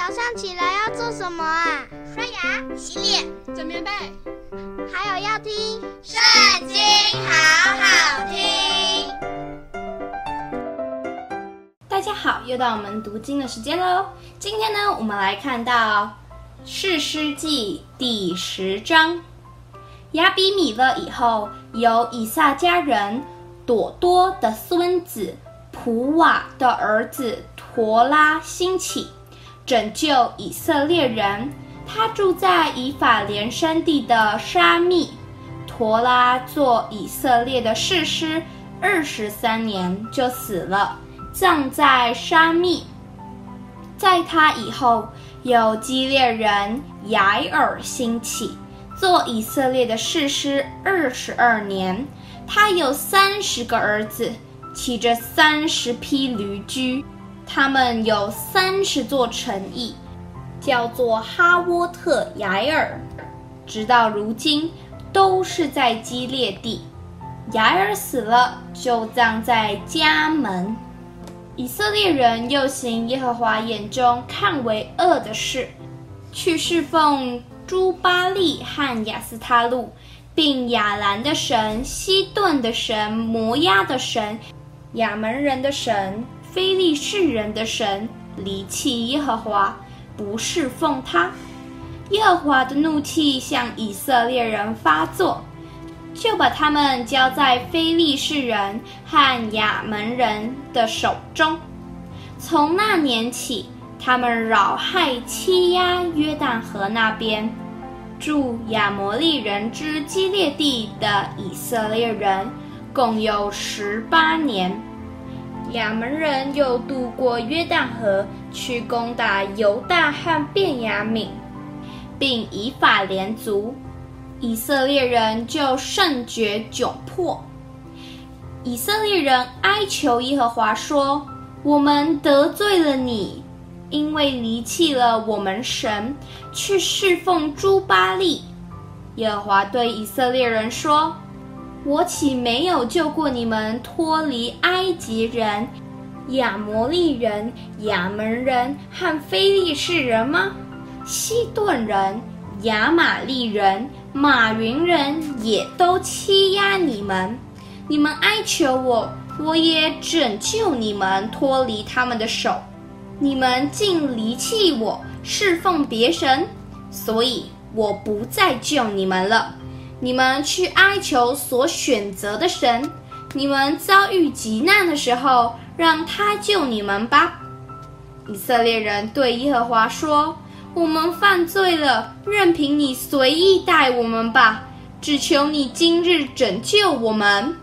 早上起来要做什么啊？刷牙、洗脸、整棉被，还有要听《圣经》，好好听。大家好，又到我们读经的时间喽。今天呢，我们来看到《士师记》第十章。亚比米勒以后，有以萨迦人朵多的孙子普瓦的儿子陀拉兴起，拯救以色列人。他住在以法莲山地的沙密。陀拉做以色列的士师二十三年，就死了，葬在沙密。在他以后，有基列人雅尔兴起。做以色列的士师二十二年，他有三十个儿子，骑着三十匹驴驹，他们有三十座城邑，叫做哈沃特雅尔，直到如今都是在基列地。雅尔死了，就葬在家门。以色列人又行耶和华眼中看为恶的事，去侍奉。朱巴利和亚斯他路，并亚兰的神、西顿的神、摩押的神、亚门人的神、非利士人的神，离弃耶和华，不侍奉他。耶和华的怒气向以色列人发作，就把他们交在非利士人和亚门人的手中。从那年起，他们扰害欺压约旦河那边住亚摩利人之基列地的以色列人，共有十八年。亚门人又渡过约旦河，去攻打犹大和便雅悯，并以法莲族，以色列人就甚觉窘迫。以色列人哀求耶和华说：“我们得罪了你，因为离弃了我们神，去侍奉朱巴利。耶和华对以色列人说：“我岂没有救过你们脱离埃及人、亚摩利人、亚门人和非利士人吗？西顿人、亚玛力人、玛云人也都欺压你们。你们哀求我。”我也拯救你们脱离他们的手，你们竟离弃我，侍奉别神，所以我不再救你们了。你们去哀求所选择的神，你们遭遇急难的时候，让他救你们吧。以色列人对耶和华说：“我们犯罪了，任凭你随意待我们吧，只求你今日拯救我们。”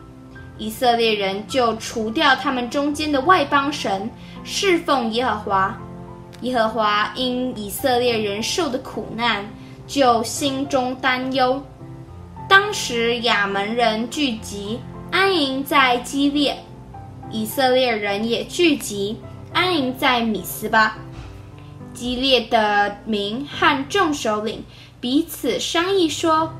以色列人就除掉他们中间的外邦神，侍奉耶和华。耶和华因以色列人受的苦难，就心中担忧。当时亚门人聚集，安营在基列；以色列人也聚集，安营在米斯巴。基列的民和众首领彼此商议说。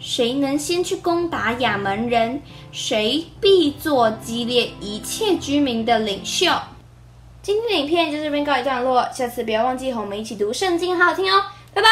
谁能先去攻打亚门人，谁必做基列一切居民的领袖。今天的影片就这边告一段落，下次不要忘记和我们一起读圣经，好好听哦，拜拜。